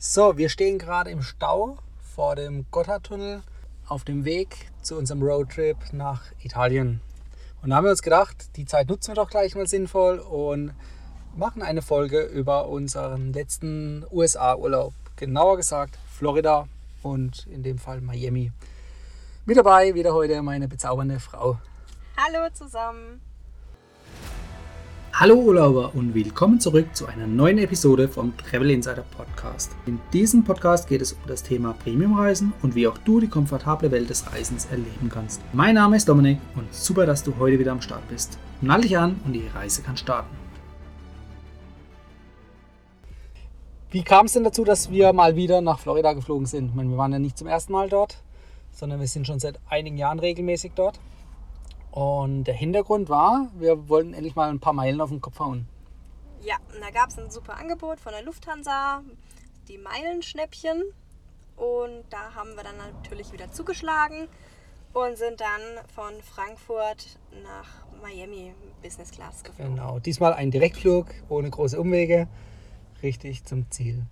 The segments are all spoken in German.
So, wir stehen gerade im Stau vor dem Gotthardtunnel auf dem Weg zu unserem Roadtrip nach Italien. Und da haben wir uns gedacht, die Zeit nutzen wir doch gleich mal sinnvoll und machen eine Folge über unseren letzten USA-Urlaub. Genauer gesagt Florida und in dem Fall Miami. Mit dabei wieder heute meine bezaubernde Frau. Hallo zusammen. Hallo Urlauber und willkommen zurück zu einer neuen Episode vom Travel Insider Podcast. In diesem Podcast geht es um das Thema Premiumreisen und wie auch du die komfortable Welt des Reisens erleben kannst. Mein Name ist Dominik und super, dass du heute wieder am Start bist. Nall dich an und die Reise kann starten. Wie kam es denn dazu, dass wir mal wieder nach Florida geflogen sind? Ich meine, wir waren ja nicht zum ersten Mal dort, sondern wir sind schon seit einigen Jahren regelmäßig dort. Und der Hintergrund war, wir wollten endlich mal ein paar Meilen auf den Kopf hauen. Ja, und da gab es ein super Angebot von der Lufthansa, die Meilenschnäppchen. Und da haben wir dann natürlich wieder zugeschlagen und sind dann von Frankfurt nach Miami Business Class geflogen. Genau, diesmal ein Direktflug ohne große Umwege, richtig zum Ziel.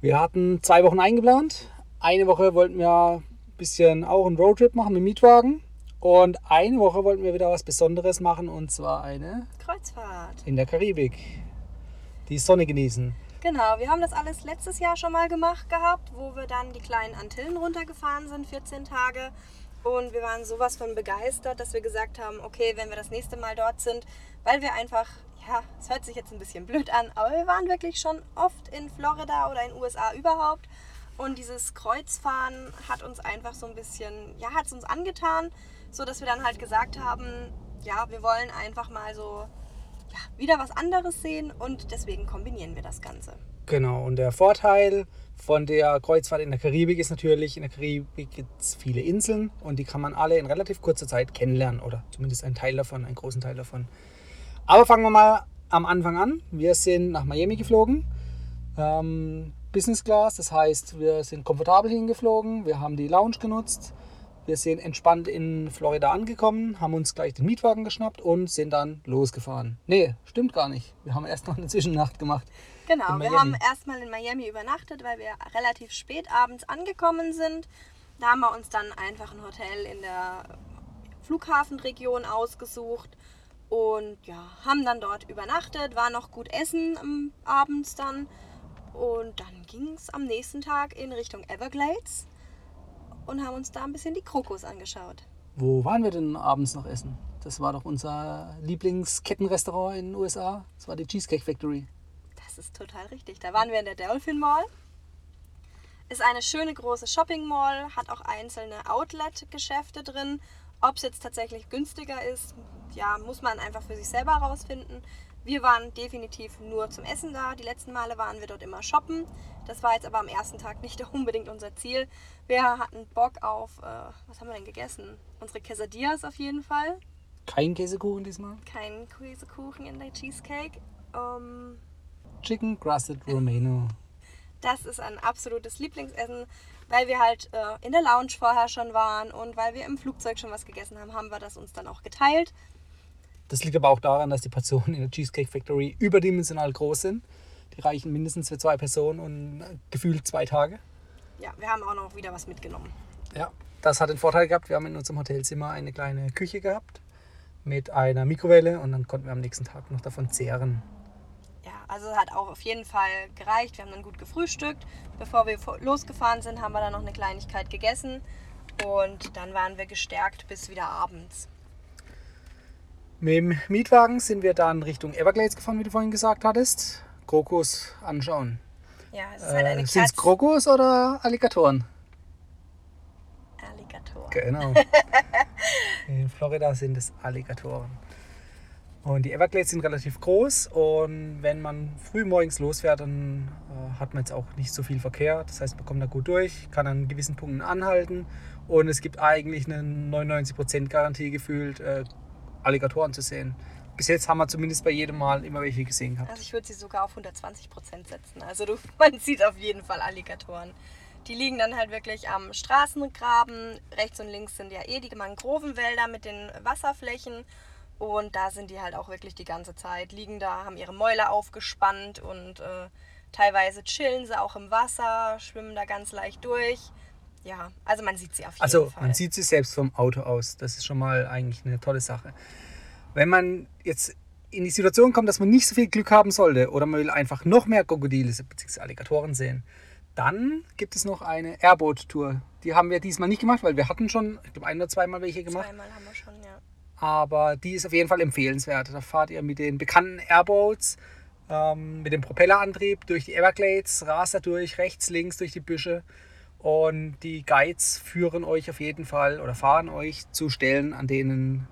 Wir hatten zwei Wochen eingeplant. Eine Woche wollten wir ein bisschen auch einen Roadtrip machen mit Mietwagen. Und eine Woche wollten wir wieder was Besonderes machen und zwar eine Kreuzfahrt. in der Karibik. Die Sonne genießen. Genau, wir haben das alles letztes Jahr schon mal gemacht gehabt, wo wir dann die kleinen Antillen runtergefahren sind, 14 Tage. Und wir waren sowas von begeistert, dass wir gesagt haben, okay, wenn wir das nächste Mal dort sind, weil wir einfach, ja, es hört sich jetzt ein bisschen blöd an, aber wir waren wirklich schon oft in Florida oder in den USA überhaupt. Und dieses Kreuzfahren hat uns einfach so ein bisschen, ja, hat es uns angetan so dass wir dann halt gesagt haben, ja, wir wollen einfach mal so ja, wieder was anderes sehen und deswegen kombinieren wir das Ganze. Genau, und der Vorteil von der Kreuzfahrt in der Karibik ist natürlich, in der Karibik gibt es viele Inseln und die kann man alle in relativ kurzer Zeit kennenlernen oder zumindest einen Teil davon, einen großen Teil davon. Aber fangen wir mal am Anfang an. Wir sind nach Miami geflogen. Ähm, Business Class, das heißt, wir sind komfortabel hingeflogen, wir haben die Lounge genutzt, wir sind entspannt in Florida angekommen, haben uns gleich den Mietwagen geschnappt und sind dann losgefahren. Nee, stimmt gar nicht. Wir haben erst noch eine Zwischennacht gemacht. Genau, wir haben erstmal in Miami übernachtet, weil wir relativ spät abends angekommen sind. Da haben wir uns dann einfach ein Hotel in der Flughafenregion ausgesucht und ja, haben dann dort übernachtet, war noch gut essen abends dann und dann ging es am nächsten Tag in Richtung Everglades und haben uns da ein bisschen die Krokos angeschaut. Wo waren wir denn abends noch essen? Das war doch unser Lieblingskettenrestaurant in den USA. Das war die Cheesecake Factory. Das ist total richtig. Da waren wir in der Dolphin Mall. Ist eine schöne große Shopping Mall, hat auch einzelne Outlet-Geschäfte drin. Ob es jetzt tatsächlich günstiger ist, ja, muss man einfach für sich selber herausfinden. Wir waren definitiv nur zum Essen da. Die letzten Male waren wir dort immer shoppen. Das war jetzt aber am ersten Tag nicht unbedingt unser Ziel. Wir hatten Bock auf, äh, was haben wir denn gegessen? Unsere Quesadillas auf jeden Fall. Kein Käsekuchen diesmal? Kein Käsekuchen in der Cheesecake. Um, Chicken Crusted Romano. Das ist ein absolutes Lieblingsessen, weil wir halt äh, in der Lounge vorher schon waren und weil wir im Flugzeug schon was gegessen haben, haben wir das uns dann auch geteilt. Das liegt aber auch daran, dass die Portionen in der Cheesecake Factory überdimensional groß sind. Die reichen mindestens für zwei Personen und gefühlt zwei Tage. Ja, wir haben auch noch wieder was mitgenommen. Ja, das hat den Vorteil gehabt, wir haben in unserem Hotelzimmer eine kleine Küche gehabt mit einer Mikrowelle und dann konnten wir am nächsten Tag noch davon zehren. Ja, also hat auch auf jeden Fall gereicht. Wir haben dann gut gefrühstückt. Bevor wir losgefahren sind, haben wir dann noch eine Kleinigkeit gegessen und dann waren wir gestärkt bis wieder abends. Mit dem Mietwagen sind wir dann Richtung Everglades gefahren, wie du vorhin gesagt hattest. Krokus anschauen. Ja, es ist halt eine äh, Sind es Krokus oder Alligatoren? Alligatoren. Genau. In Florida sind es Alligatoren. Und die Everglades sind relativ groß und wenn man früh morgens losfährt, dann äh, hat man jetzt auch nicht so viel Verkehr. Das heißt, man kommt da gut durch, kann an gewissen Punkten anhalten und es gibt eigentlich eine 99% Garantie gefühlt, äh, Alligatoren zu sehen. Bis jetzt haben wir zumindest bei jedem Mal immer welche gesehen gehabt. Also ich würde sie sogar auf 120 Prozent setzen. Also du, man sieht auf jeden Fall Alligatoren. Die liegen dann halt wirklich am Straßengraben. Rechts und links sind ja eh die Mangrovenwälder mit den Wasserflächen. Und da sind die halt auch wirklich die ganze Zeit. Liegen da, haben ihre Mäuler aufgespannt und äh, Teilweise chillen sie auch im Wasser, schwimmen da ganz leicht durch. Ja, also man sieht sie auf jeden Also Fall. man sieht sie selbst vom Auto aus. Das ist schon mal eigentlich eine tolle Sache. Wenn man jetzt in die Situation kommt, dass man nicht so viel Glück haben sollte oder man will einfach noch mehr Krokodile bzw. Alligatoren sehen, dann gibt es noch eine Airboat-Tour. Die haben wir diesmal nicht gemacht, weil wir hatten schon, ich glaube, ein oder zweimal welche gemacht. Zweimal haben wir schon, ja. Aber die ist auf jeden Fall empfehlenswert. Da fahrt ihr mit den bekannten Airboats, ähm, mit dem Propellerantrieb durch die Everglades, rast da durch, rechts, links durch die Büsche. Und die Guides führen euch auf jeden Fall oder fahren euch zu Stellen, an denen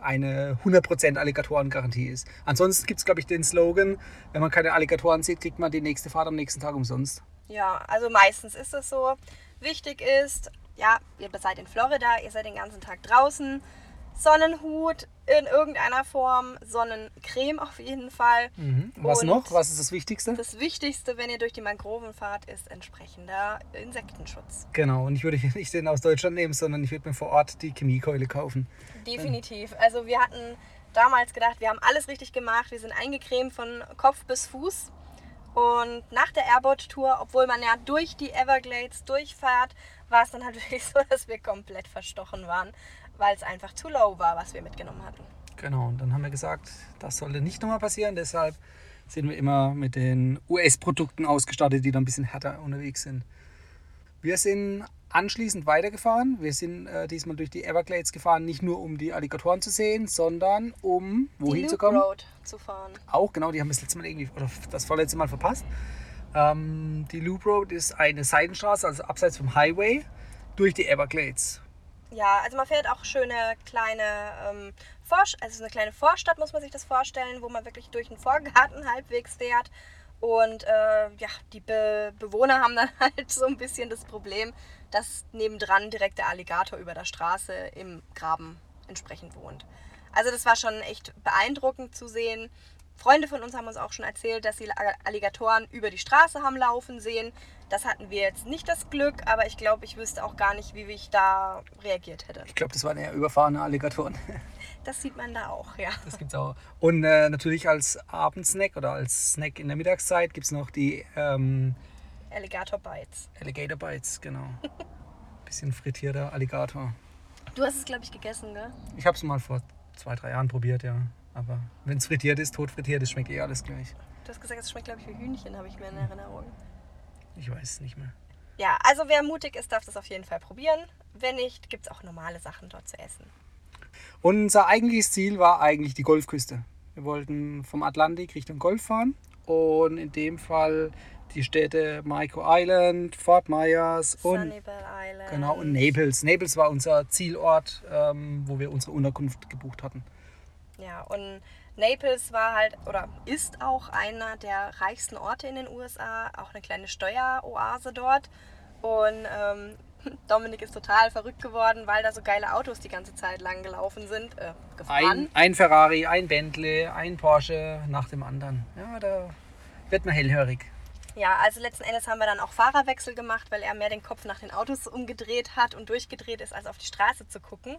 eine 100% Alligatorengarantie ist. Ansonsten gibt es, glaube ich, den Slogan, wenn man keine Alligatoren sieht, kriegt man die nächste Fahrt am nächsten Tag umsonst. Ja, also meistens ist es so. Wichtig ist, ja, ihr seid in Florida, ihr seid den ganzen Tag draußen. Sonnenhut in irgendeiner Form, Sonnencreme auf jeden Fall. Was Und noch? Was ist das Wichtigste? Das Wichtigste, wenn ihr durch die Mangroven fahrt, ist entsprechender Insektenschutz. Genau, und ich würde hier nicht den aus Deutschland nehmen, sondern ich würde mir vor Ort die Chemiekeule kaufen. Definitiv. Also wir hatten damals gedacht, wir haben alles richtig gemacht. Wir sind eingecremt von Kopf bis Fuß. Und nach der Airboat-Tour, obwohl man ja durch die Everglades durchfährt, war es dann halt wirklich so, dass wir komplett verstochen waren, weil es einfach zu low war, was wir mitgenommen hatten. Genau, und dann haben wir gesagt, das sollte nicht nochmal passieren. Deshalb sind wir immer mit den US-Produkten ausgestattet, die dann ein bisschen härter unterwegs sind. Wir sind anschließend weitergefahren. Wir sind äh, diesmal durch die Everglades gefahren, nicht nur um die Alligatoren zu sehen, sondern um wohin die zu Loop kommen. Road zu fahren. Auch, genau, die haben wir das letzte Mal irgendwie, oder das vorletzte Mal verpasst. Ähm, die Loop Road ist eine Seitenstraße, also abseits vom Highway, durch die Everglades. Ja, also man fährt auch schöne kleine ähm, Vorst also so eine kleine Vorstadt muss man sich das vorstellen, wo man wirklich durch den Vorgarten halbwegs fährt. Und äh, ja, die Be Bewohner haben dann halt so ein bisschen das Problem, dass nebendran direkt der Alligator über der Straße im Graben entsprechend wohnt. Also das war schon echt beeindruckend zu sehen. Freunde von uns haben uns auch schon erzählt, dass sie Alligatoren über die Straße haben laufen sehen. Das hatten wir jetzt nicht das Glück, aber ich glaube, ich wüsste auch gar nicht, wie ich da reagiert hätte. Ich glaube, das waren eher überfahrene Alligatoren. Das sieht man da auch, ja. Das gibt's auch. Und äh, natürlich als Abendsnack oder als Snack in der Mittagszeit gibt es noch die ähm, Alligator Bites. Alligator Bites, genau. Bisschen frittierter Alligator. Du hast es, glaube ich, gegessen, gell? Ich habe es mal vor zwei, drei Jahren probiert, ja. Aber wenn es frittiert ist, tot frittiert ist, schmeckt eh alles gleich. Du hast gesagt, es schmeckt, glaube ich, wie Hühnchen, habe ich mir in Erinnerung. Ich weiß es nicht mehr. Ja, also wer mutig ist, darf das auf jeden Fall probieren. Wenn nicht, gibt es auch normale Sachen dort zu essen. Unser eigentliches Ziel war eigentlich die Golfküste. Wir wollten vom Atlantik Richtung Golf fahren und in dem Fall die Städte Maiko Island, Fort Myers und, Island. genau, und Naples. Naples war unser Zielort, ähm, wo wir unsere Unterkunft gebucht hatten. Ja, und Naples war halt oder ist auch einer der reichsten Orte in den USA, auch eine kleine Steueroase dort. Und ähm, Dominik ist total verrückt geworden, weil da so geile Autos die ganze Zeit lang gelaufen sind, äh, gefahren. Ein, ein Ferrari, ein Bentley, ein Porsche nach dem anderen. Ja, da wird man hellhörig. Ja, also letzten Endes haben wir dann auch Fahrerwechsel gemacht, weil er mehr den Kopf nach den Autos umgedreht hat und durchgedreht ist, als auf die Straße zu gucken.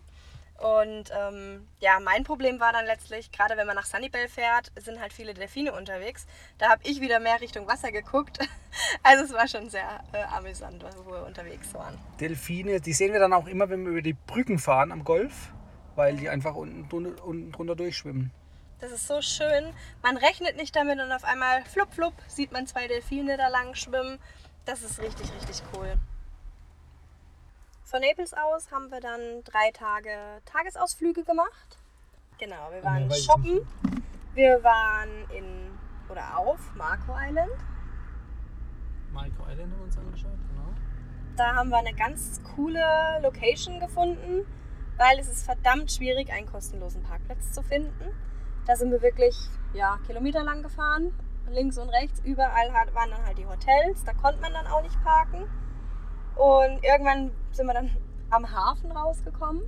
Und ähm, ja, mein Problem war dann letztlich, gerade wenn man nach Sunnybell fährt, sind halt viele Delfine unterwegs. Da habe ich wieder mehr Richtung Wasser geguckt. Also es war schon sehr äh, amüsant, wo wir unterwegs waren. Delfine, die sehen wir dann auch immer, wenn wir über die Brücken fahren am Golf, weil die einfach unten, drunter- unten drunter durchschwimmen. Das ist so schön. Man rechnet nicht damit und auf einmal flupp flupp sieht man zwei Delfine da lang schwimmen. Das ist richtig, richtig cool. Von Naples aus haben wir dann drei Tage Tagesausflüge gemacht. Genau, wir waren shoppen. Wir waren in oder auf Marco Island. Maiko Island haben wir uns angeschaut, genau. Da haben wir eine ganz coole Location gefunden, weil es ist verdammt schwierig, einen kostenlosen Parkplatz zu finden. Da sind wir wirklich ja, kilometerlang gefahren, links und rechts. Überall waren dann halt die Hotels, da konnte man dann auch nicht parken. Und irgendwann sind wir dann am Hafen rausgekommen.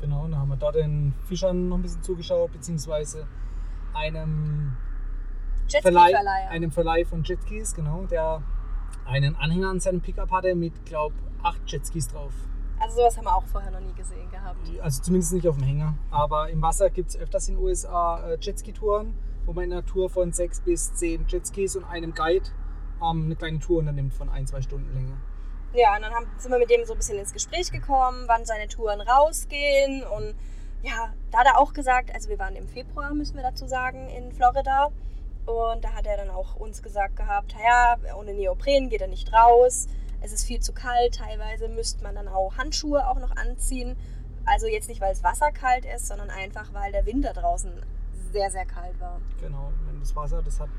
Genau, und dann haben wir dort den Fischern noch ein bisschen zugeschaut, beziehungsweise einem Verleih, einem Verleih von Jetskis, genau, der einen Anhänger an seinem Pickup hatte mit, glaube acht Jetskis drauf. Also sowas haben wir auch vorher noch nie gesehen gehabt. Also zumindest nicht auf dem Hänger. Aber im Wasser gibt es öfters in den USA äh, Jetski-Touren. wo man in einer Tour von sechs bis zehn Jetskis und einem Guide ähm, eine kleine Tour unternimmt von ein, zwei Stunden Länge. Ja, und dann haben, sind wir mit dem so ein bisschen ins Gespräch gekommen, wann seine Touren rausgehen. Und ja, da hat er auch gesagt, also wir waren im Februar, müssen wir dazu sagen, in Florida. Und da hat er dann auch uns gesagt gehabt, ja, ohne Neopren geht er nicht raus. Es ist viel zu kalt, teilweise müsste man dann auch Handschuhe auch noch anziehen. Also jetzt nicht, weil es Wasser kalt ist, sondern einfach, weil der Winter draußen sehr, sehr kalt war. Genau, das Wasser, das hat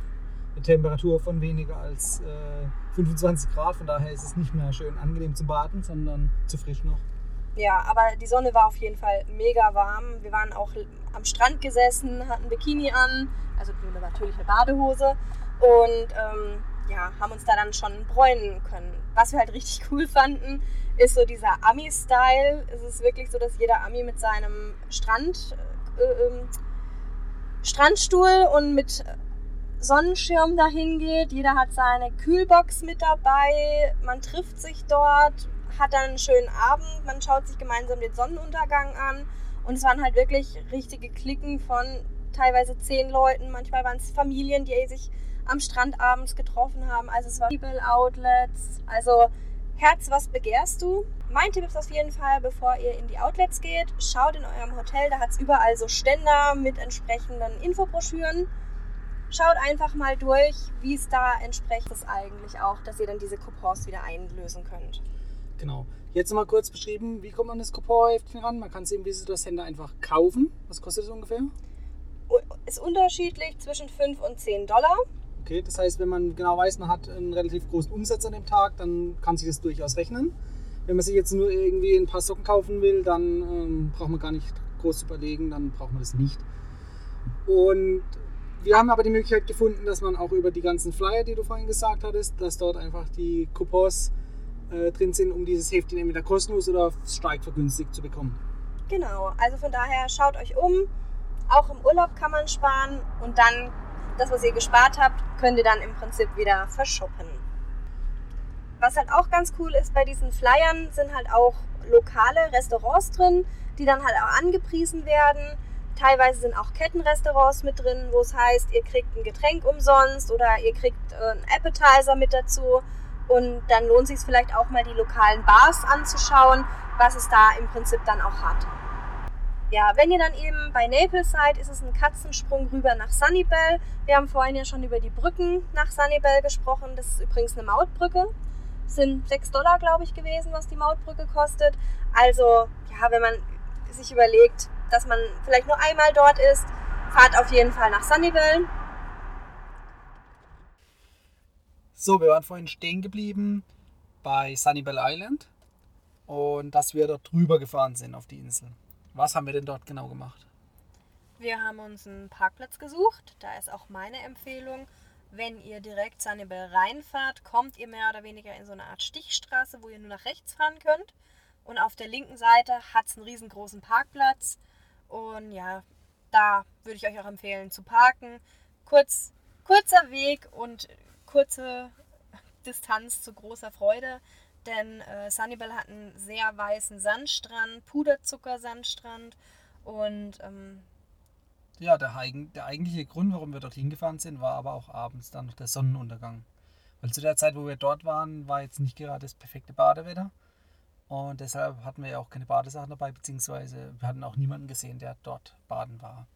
eine Temperatur von weniger als äh, 25 Grad, von daher ist es nicht mehr schön angenehm zum Baden, sondern zu frisch noch. Ja, aber die Sonne war auf jeden Fall mega warm. Wir waren auch am Strand gesessen, hatten Bikini an, also natürlich eine Badehose und ähm, ja, haben uns da dann schon bräunen können. Was wir halt richtig cool fanden, ist so dieser Ami-Style. Es ist wirklich so, dass jeder Ami mit seinem Strand, äh, äh, Strandstuhl und mit Sonnenschirm dahin geht. Jeder hat seine Kühlbox mit dabei. Man trifft sich dort, hat dann einen schönen Abend. Man schaut sich gemeinsam den Sonnenuntergang an. Und es waren halt wirklich richtige Klicken von teilweise zehn Leuten. Manchmal waren es Familien, die sich am Strand abends getroffen haben. Also es war Outlets. Also Herz, was begehrst du? Mein Tipp ist auf jeden Fall, bevor ihr in die Outlets geht, schaut in eurem Hotel. Da hat es überall so Ständer mit entsprechenden Infobroschüren. Schaut einfach mal durch, wie es da entspricht es eigentlich auch, dass ihr dann diese Coupons wieder einlösen könnt. Genau. Jetzt mal kurz beschrieben, wie kommt man das Coupon-Heftchen ran? Man kann es im Visitor Center einfach kaufen. Was kostet es ungefähr? Ist unterschiedlich zwischen 5 und 10 Dollar. Okay, das heißt, wenn man genau weiß, man hat einen relativ großen Umsatz an dem Tag, dann kann sich das durchaus rechnen. Wenn man sich jetzt nur irgendwie ein paar Socken kaufen will, dann ähm, braucht man gar nicht groß überlegen, dann braucht man das nicht. Und wir haben aber die Möglichkeit gefunden, dass man auch über die ganzen Flyer, die du vorhin gesagt hattest, dass dort einfach die Coupons äh, drin sind, um dieses Heftchen entweder kostenlos oder stark vergünstigt zu bekommen. Genau, also von daher schaut euch um. Auch im Urlaub kann man sparen und dann das, was ihr gespart habt, könnt ihr dann im Prinzip wieder verschuppen. Was halt auch ganz cool ist bei diesen Flyern, sind halt auch lokale Restaurants drin, die dann halt auch angepriesen werden. Teilweise sind auch Kettenrestaurants mit drin, wo es heißt, ihr kriegt ein Getränk umsonst oder ihr kriegt äh, einen Appetizer mit dazu. Und dann lohnt sich vielleicht auch mal die lokalen Bars anzuschauen, was es da im Prinzip dann auch hat. Ja, wenn ihr dann eben bei Naples seid, ist es ein Katzensprung rüber nach Sunnybell. Wir haben vorhin ja schon über die Brücken nach Sunnybell gesprochen. Das ist übrigens eine Mautbrücke. Das sind 6 Dollar, glaube ich, gewesen, was die Mautbrücke kostet. Also, ja, wenn man sich überlegt, dass man vielleicht nur einmal dort ist, fahrt auf jeden Fall nach Sunnybell. So, wir waren vorhin stehen geblieben bei Sunnybell Island und dass wir dort drüber gefahren sind auf die Insel. Was haben wir denn dort genau gemacht? Wir haben uns einen Parkplatz gesucht. Da ist auch meine Empfehlung, wenn ihr direkt Sunnybell reinfahrt, kommt ihr mehr oder weniger in so eine Art Stichstraße, wo ihr nur nach rechts fahren könnt. Und auf der linken Seite hat es einen riesengroßen Parkplatz. Und ja, da würde ich euch auch empfehlen zu parken. Kurz, kurzer Weg und kurze Distanz zu großer Freude denn äh, Sunnybell hat einen sehr weißen Sandstrand, Puderzucker-Sandstrand und ähm, ja, der, der eigentliche Grund, warum wir dorthin gefahren sind, war aber auch abends dann noch der Sonnenuntergang. Weil zu der Zeit, wo wir dort waren, war jetzt nicht gerade das perfekte Badewetter. Und deshalb hatten wir ja auch keine Badesachen dabei, beziehungsweise wir hatten auch niemanden gesehen, der dort baden war.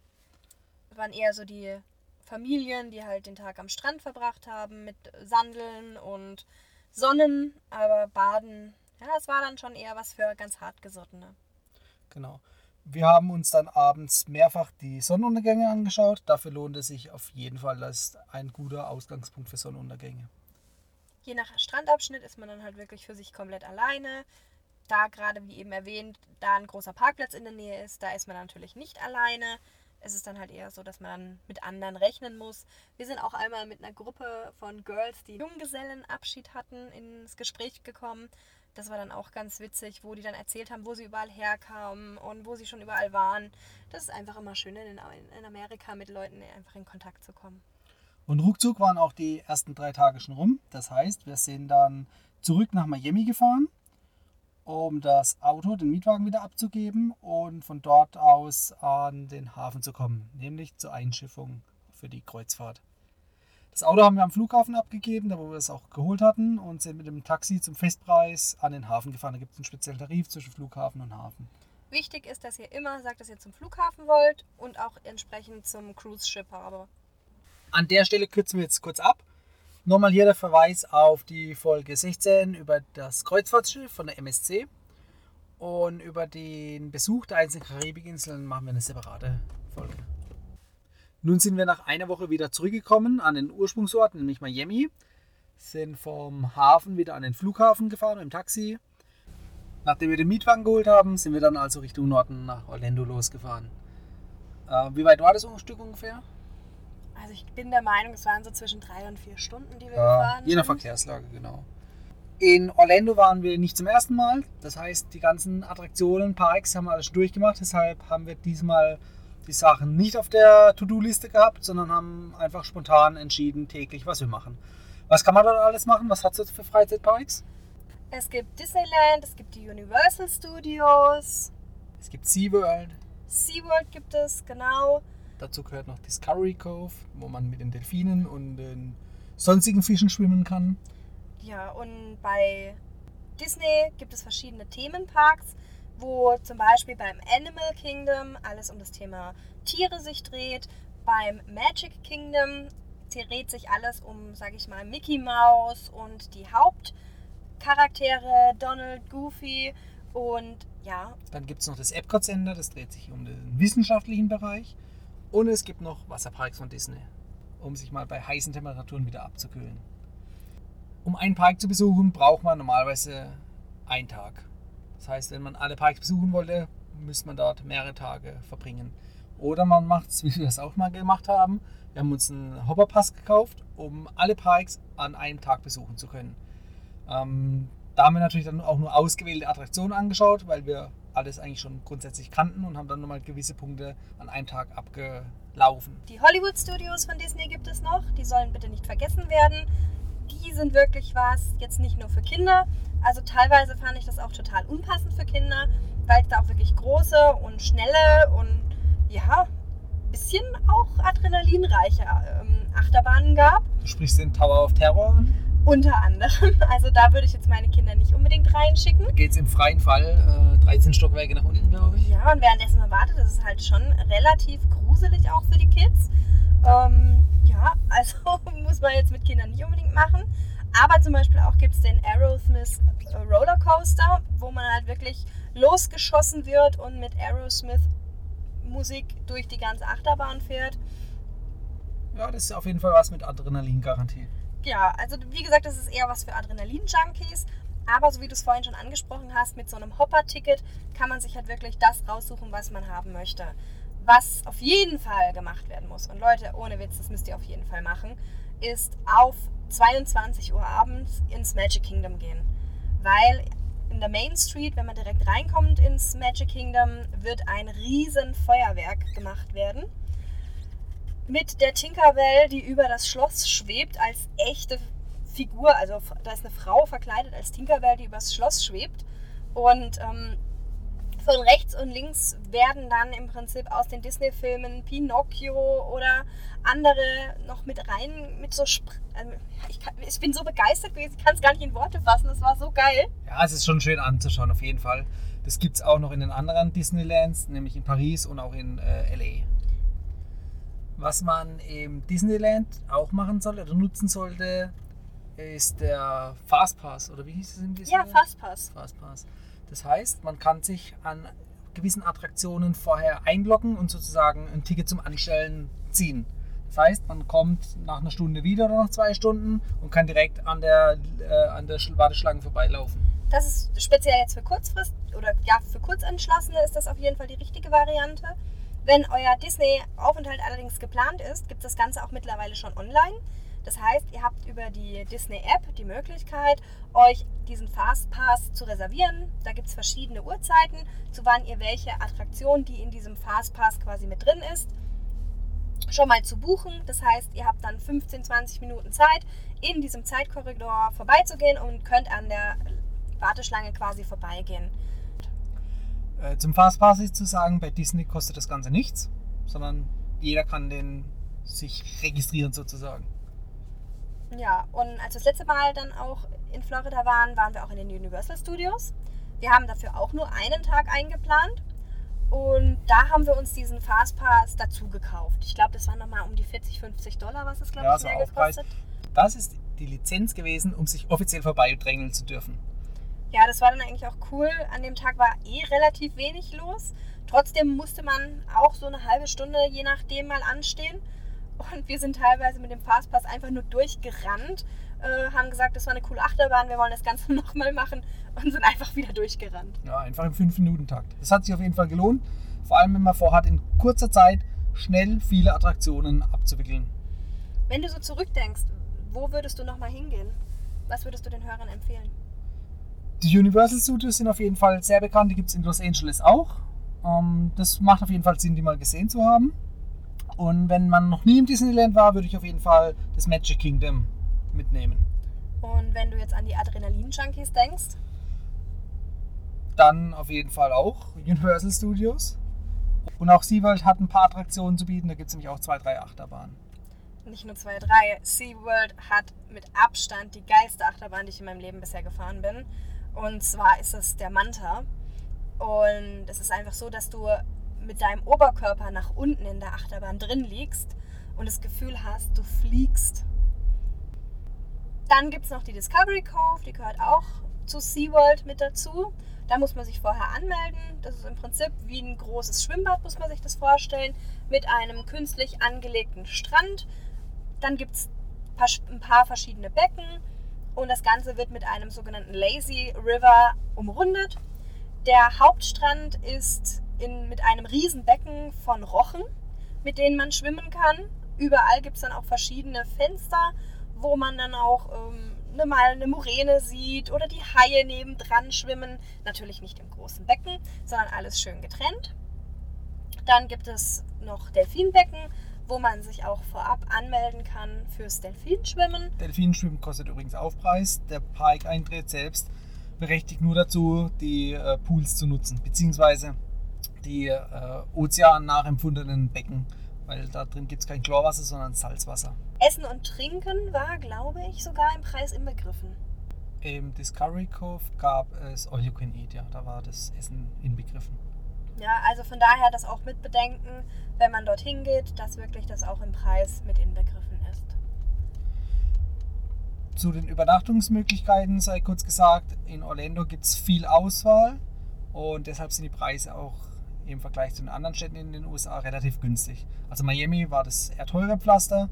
Es waren eher so die Familien, die halt den Tag am Strand verbracht haben mit Sandeln und Sonnen, aber Baden, ja, das war dann schon eher was für ganz hartgesottene. Genau. Wir haben uns dann abends mehrfach die Sonnenuntergänge angeschaut. Dafür lohnt es sich auf jeden Fall. Das ist ein guter Ausgangspunkt für Sonnenuntergänge. Je nach Strandabschnitt ist man dann halt wirklich für sich komplett alleine. Da gerade, wie eben erwähnt, da ein großer Parkplatz in der Nähe ist, da ist man natürlich nicht alleine ist es dann halt eher so, dass man mit anderen rechnen muss. Wir sind auch einmal mit einer Gruppe von Girls, die Junggesellenabschied hatten, ins Gespräch gekommen. Das war dann auch ganz witzig, wo die dann erzählt haben, wo sie überall herkamen und wo sie schon überall waren. Das ist einfach immer schön, in, in Amerika mit Leuten einfach in Kontakt zu kommen. Und ruckzuck waren auch die ersten drei Tage schon rum. Das heißt, wir sind dann zurück nach Miami gefahren um das Auto, den Mietwagen wieder abzugeben und von dort aus an den Hafen zu kommen, nämlich zur Einschiffung für die Kreuzfahrt. Das Auto haben wir am Flughafen abgegeben, da wo wir es auch geholt hatten, und sind mit dem Taxi zum Festpreis an den Hafen gefahren. Da gibt es einen speziellen Tarif zwischen Flughafen und Hafen. Wichtig ist, dass ihr immer sagt, dass ihr zum Flughafen wollt und auch entsprechend zum Cruise Ship habe. An der Stelle kürzen wir jetzt kurz ab. Nochmal hier der Verweis auf die Folge 16 über das Kreuzfahrtschiff von der MSC. Und über den Besuch der einzelnen Karibikinseln machen wir eine separate Folge. Nun sind wir nach einer Woche wieder zurückgekommen an den Ursprungsort, nämlich Miami. Sind vom Hafen wieder an den Flughafen gefahren im Taxi. Nachdem wir den Mietwagen geholt haben, sind wir dann also Richtung Norden nach Orlando losgefahren. Äh, wie weit war das Stück ungefähr? Also ich bin der Meinung, es waren so zwischen drei und vier Stunden, die wir Ja, gefahren je nach. Verkehrslage, genau. In Orlando waren wir nicht zum ersten Mal. Das heißt, die ganzen Attraktionen, Parks haben wir alles schon durchgemacht. Deshalb haben wir diesmal die Sachen nicht auf der To-Do-Liste gehabt, sondern haben einfach spontan entschieden, täglich, was wir machen. Was kann man dort alles machen? Was hat es für Freizeitparks? Es gibt Disneyland, es gibt die Universal Studios, Es gibt SeaWorld. SeaWorld gibt es, genau. Dazu gehört noch Discovery Cove, wo man mit den Delfinen und den sonstigen Fischen schwimmen kann. Ja, und bei Disney gibt es verschiedene Themenparks, wo zum Beispiel beim Animal Kingdom alles um das Thema Tiere sich dreht. Beim Magic Kingdom dreht sich alles um, sage ich mal, Mickey Mouse und die Hauptcharaktere Donald, Goofy und ja, Dann gibt es noch das Epcot Center, das dreht sich um den wissenschaftlichen Bereich. Und es gibt noch Wasserparks von Disney, um sich mal bei heißen Temperaturen wieder abzukühlen. Um einen Park zu besuchen, braucht man normalerweise einen Tag. Das heißt, wenn man alle Parks besuchen wollte, müsste man dort mehrere Tage verbringen. Oder man macht es, wie wir es auch mal gemacht haben. Wir haben uns einen Hopperpass gekauft, um alle Parks an einem Tag besuchen zu können. Ähm, da haben wir natürlich dann auch nur ausgewählte Attraktionen angeschaut, weil wir alles eigentlich schon grundsätzlich kannten und haben dann nochmal gewisse Punkte an einem Tag abgelaufen. Die Hollywood Studios von Disney gibt es noch. Die sollen bitte nicht vergessen werden. Die sind wirklich was, jetzt nicht nur für Kinder. Also teilweise fand ich das auch total unpassend für Kinder, weil es da auch wirklich große und schnelle und ja, bisschen auch adrenalinreiche ähm, Achterbahnen gab. Du sprichst den Tower of Terror an. Unter anderem. Also da würde ich jetzt meine Kinder nicht unbedingt reinschicken. Da geht es im freien Fall äh, 13 Stockwerke nach unten, glaube ich. Ja, und währenddessen man wartet, das ist halt schon relativ gruselig auch für die Kids. Ähm, ja, also muss man jetzt mit Kindern nicht unbedingt machen. Aber zum Beispiel auch gibt es den Aerosmith Rollercoaster, wo man halt wirklich losgeschossen wird und mit Aerosmith Musik durch die ganze Achterbahn fährt. Ja, das ist auf jeden Fall was mit Adrenalin garantiert. Ja, also wie gesagt, das ist eher was für Adrenalin-Junkies. Aber so wie du es vorhin schon angesprochen hast, mit so einem Hopper-Ticket kann man sich halt wirklich das raussuchen, was man haben möchte. Was auf jeden Fall gemacht werden muss, und Leute, ohne Witz, das müsst ihr auf jeden Fall machen, ist auf 22 Uhr abends ins Magic Kingdom gehen. Weil in der Main Street, wenn man direkt reinkommt ins Magic Kingdom, wird ein riesen Feuerwerk gemacht werden mit der Tinkerbell, die über das Schloss schwebt als echte Figur. Also da ist eine Frau verkleidet als Tinkerbell, die übers Schloss schwebt. Und ähm, von rechts und links werden dann im Prinzip aus den Disney-Filmen Pinocchio oder andere noch mit rein, mit so... Spr also ich, kann, ich bin so begeistert gewesen, ich kann es gar nicht in Worte fassen, das war so geil. Ja, es ist schon schön anzuschauen, auf jeden Fall. Das gibt es auch noch in den anderen Disneylands, nämlich in Paris und auch in äh, LA. Was man im Disneyland auch machen soll oder nutzen sollte, ist der Fastpass. Oder wie hieß es im Ja, Disneyland? Fastpass. Fastpass. Das heißt, man kann sich an gewissen Attraktionen vorher einloggen und sozusagen ein Ticket zum Anstellen ziehen. Das heißt, man kommt nach einer Stunde wieder oder nach zwei Stunden und kann direkt an der, äh, an der Sch- Warteschlange vorbeilaufen. Das ist speziell jetzt für Kurzfrist oder ja, für Kurzentschlossene ist das auf jeden Fall die richtige Variante. Wenn euer Disney-Aufenthalt allerdings geplant ist, gibt es das Ganze auch mittlerweile schon online. Das heißt, ihr habt über die Disney-App die Möglichkeit, euch diesen Fastpass zu reservieren. Da gibt es verschiedene Uhrzeiten, zu wann ihr welche Attraktion, die in diesem Fastpass quasi mit drin ist, schon mal zu buchen. Das heißt, ihr habt dann 15, 20 Minuten Zeit, in diesem Zeitkorridor vorbeizugehen und könnt an der Warteschlange quasi vorbeigehen. Äh, zum Fastpass ist zu sagen, bei Disney kostet das Ganze nichts, sondern jeder kann den sich registrieren sozusagen. Ja, und als wir das letzte Mal dann auch in Florida waren, waren wir auch in den Universal Studios. Wir haben dafür auch nur einen Tag eingeplant. Und da haben wir uns diesen Fastpass dazu gekauft. Ich glaube, das waren nochmal um die 40, 50 Dollar, was es, glaube Ja, ich, mehr gekostet. Das ist die Lizenz gewesen, um sich offiziell vorbeidrängeln zu dürfen. Ja, das war dann eigentlich auch cool. An dem Tag war eh relativ wenig los. Trotzdem musste man auch so eine halbe Stunde, je nachdem, mal anstehen. Und wir sind teilweise mit dem Fastpass einfach nur durchgerannt, äh, haben gesagt, das war eine coole Achterbahn, wir wollen das Ganze nochmal machen und sind einfach wieder durchgerannt. Ja, einfach im 5-Minuten-Takt. Das hat sich auf jeden Fall gelohnt. Vor allem, wenn man vorhat, in kurzer Zeit schnell viele Attraktionen abzuwickeln. Wenn du so zurückdenkst, wo würdest du nochmal hingehen? Was würdest du den Hörern empfehlen? Die Universal Studios sind auf jeden Fall sehr bekannt. Die gibt es in Los Angeles auch. Ähm, das macht auf jeden Fall Sinn, die mal gesehen zu haben. Und wenn man noch nie im Disneyland war, würde ich auf jeden Fall das Magic Kingdom mitnehmen. Und wenn du jetzt an die Adrenalin-Junkies denkst, Dann auf jeden Fall auch Universal Studios. Und auch SeaWorld hat ein paar Attraktionen zu bieten. Da gibt es nämlich auch zwei, drei Achterbahnen. nicht nur zwei, drei, SeaWorld hat mit Abstand die geilste Achterbahn, die ich in meinem Leben bisher gefahren bin. Und zwar ist es der Manta. Und es ist einfach so, dass du mit deinem Oberkörper nach unten in der Achterbahn drin liegst und das Gefühl hast, du fliegst. Dann gibt es noch die Discovery Cove, die gehört auch zu SeaWorld mit dazu. Da muss man sich vorher anmelden. Das ist im Prinzip wie ein großes Schwimmbad, muss man sich das vorstellen, mit einem künstlich angelegten Strand. Dann gibt es ein paar verschiedene Becken und das Ganze wird mit einem sogenannten Lazy River umrundet. Der Hauptstrand ist in, mit einem riesen Becken von Rochen, mit denen man schwimmen kann. Überall gibt es dann auch verschiedene Fenster, wo man dann auch ähm, ne, mal eine Muräne sieht oder die Haie nebendran schwimmen. Natürlich nicht im großen Becken, sondern alles schön getrennt. Dann gibt es noch Delfinbecken, wo man sich auch vorab anmelden kann fürs Delfinschwimmen. Delfinschwimmen kostet übrigens Aufpreis. Der Parkeintritt selbst berechtigt nur dazu, die äh, Pools zu nutzen, beziehungsweise die äh, Ozean nachempfundenen Becken, weil da drin gibt es kein Chlorwasser, sondern Salzwasser. Essen und Trinken war, glaube ich, sogar im Preis inbegriffen. Im Discovery Cove gab es All You Can Eat, ja, da war das Essen inbegriffen. Ja, also von daher das auch mit bedenken, wenn man dorthin geht, dass wirklich das auch im Preis mit inbegriffen ist. Zu den Übernachtungsmöglichkeiten sei kurz gesagt, in Orlando gibt es viel Auswahl und deshalb sind die Preise auch im Vergleich zu den anderen Städten in den USA relativ günstig. Also Miami war das eher teure Pflaster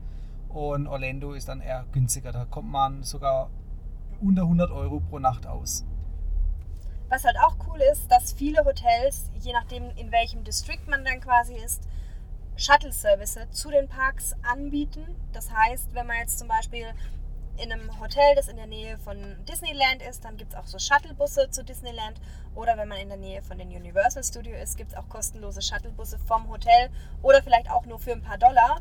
und Orlando ist dann eher günstiger. Da kommt man sogar unter 100 Euro pro Nacht aus. Was halt auch cool ist, dass viele Hotels, je nachdem in welchem District man dann quasi ist, Shuttle-Service zu den Parks anbieten. Das heißt, wenn man jetzt zum Beispiel in einem Hotel, das in der Nähe von Disneyland ist, dann gibt es auch so Shuttlebusse zu Disneyland. Oder wenn man in der Nähe von den Universal Studios ist, gibt es auch kostenlose Shuttlebusse vom Hotel oder vielleicht auch nur für ein paar Dollar,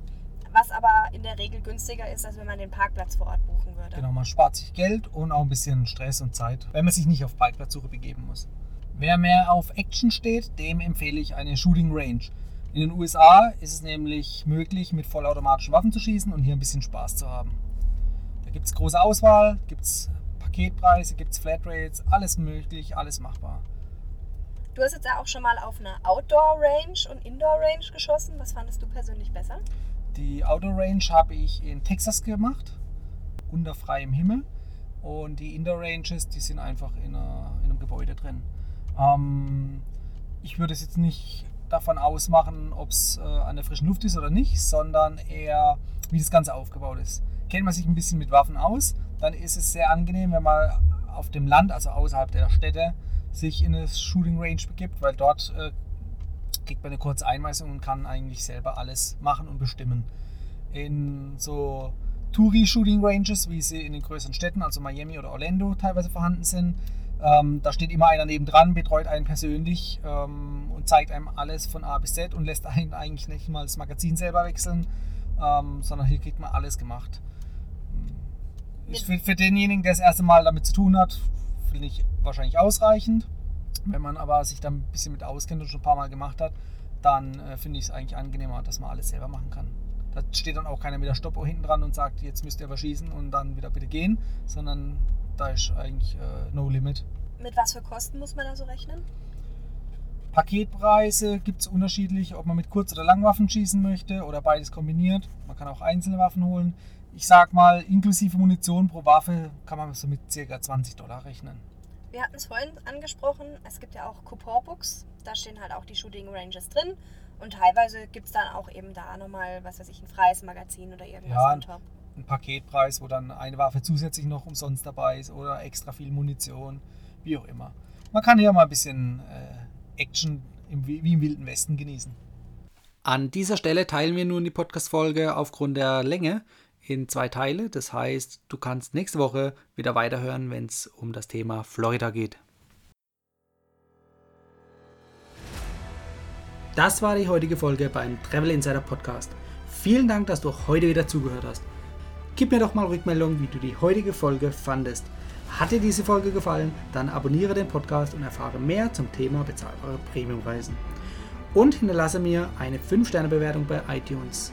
was aber in der Regel günstiger ist, als wenn man den Parkplatz vor Ort buchen würde. Genau, man spart sich Geld und auch ein bisschen Stress und Zeit, wenn man sich nicht auf Parkplatzsuche begeben muss. Wer mehr auf Action steht, dem empfehle ich eine Shooting Range. In den USA ist es nämlich möglich, mit vollautomatischen Waffen zu schießen und hier ein bisschen Spaß zu haben. Da gibt es große Auswahl, gibt es Paketpreise, gibt es Flatrates, alles möglich, alles machbar. Du hast jetzt ja auch schon mal auf eine Outdoor-Range und Indoor-Range geschossen. Was fandest du persönlich besser? Die Outdoor Range habe ich in Texas gemacht, unter freiem Himmel. Und die Indoor Ranges, die sind einfach in, einer, in einem Gebäude drin. Ähm, ich würde es jetzt nicht davon ausmachen, ob es äh, an der frischen Luft ist oder nicht, sondern eher, wie das Ganze aufgebaut ist. Kennt man sich ein bisschen mit Waffen aus, dann ist es sehr angenehm, wenn man auf dem Land, also außerhalb der Städte, sich in eine Shooting Range begibt, weil dort äh, kriegt man eine kurze Einweisung und kann eigentlich selber alles machen und bestimmen. In so Touri-Shooting Ranges, wie sie in den größeren Städten, also Miami oder Orlando teilweise vorhanden sind, ähm, da steht immer einer nebendran, betreut einen persönlich ähm, und zeigt einem alles von A bis Z und lässt einen eigentlich nicht mal das Magazin selber wechseln, ähm, sondern hier kriegt man alles gemacht. Für, für denjenigen, der das erste Mal damit zu tun hat, finde ich wahrscheinlich ausreichend. Wenn man aber sich da ein bisschen mit auskennt und schon ein paar Mal gemacht hat, dann äh, finde ich es eigentlich angenehmer, dass man alles selber machen kann. Da steht dann auch keiner mit der Stoppuhr hinten dran und sagt, jetzt müsst ihr aber schießen und dann wieder bitte gehen, sondern da ist eigentlich äh, no limit. Mit was für Kosten muss man da so rechnen? Paketpreise gibt es unterschiedlich, ob man mit Kurz- oder Langwaffen schießen möchte oder beides kombiniert. Man kann auch einzelne Waffen holen. Ich sag mal, inklusive Munition pro Waffe kann man so mit ca. 20 Dollar rechnen. Wir hatten es vorhin angesprochen, es gibt ja auch Couponbooks, da stehen halt auch die Shooting Ranges drin und teilweise gibt es dann auch eben da nochmal, was weiß ich, ein freies Magazin oder irgendwas Ja, on top. Ein Paketpreis, wo dann eine Waffe zusätzlich noch umsonst dabei ist oder extra viel Munition, wie auch immer. Man kann hier mal ein bisschen äh, Action im, wie im Wilden Westen genießen. An dieser Stelle teilen wir nun die Podcast-Folge aufgrund der Länge in zwei Teile. Das heißt, du kannst nächste Woche wieder weiterhören, wenn es um das Thema Florida geht. Das war die heutige Folge beim Travel Insider Podcast. Vielen Dank, dass du heute wieder zugehört hast. Gib mir doch mal Rückmeldung, wie du die heutige Folge fandest. Hat dir diese Folge gefallen, dann abonniere den Podcast und erfahre mehr zum Thema bezahlbare Premiumreisen. Und hinterlasse mir eine 5-Sterne-Bewertung bei iTunes.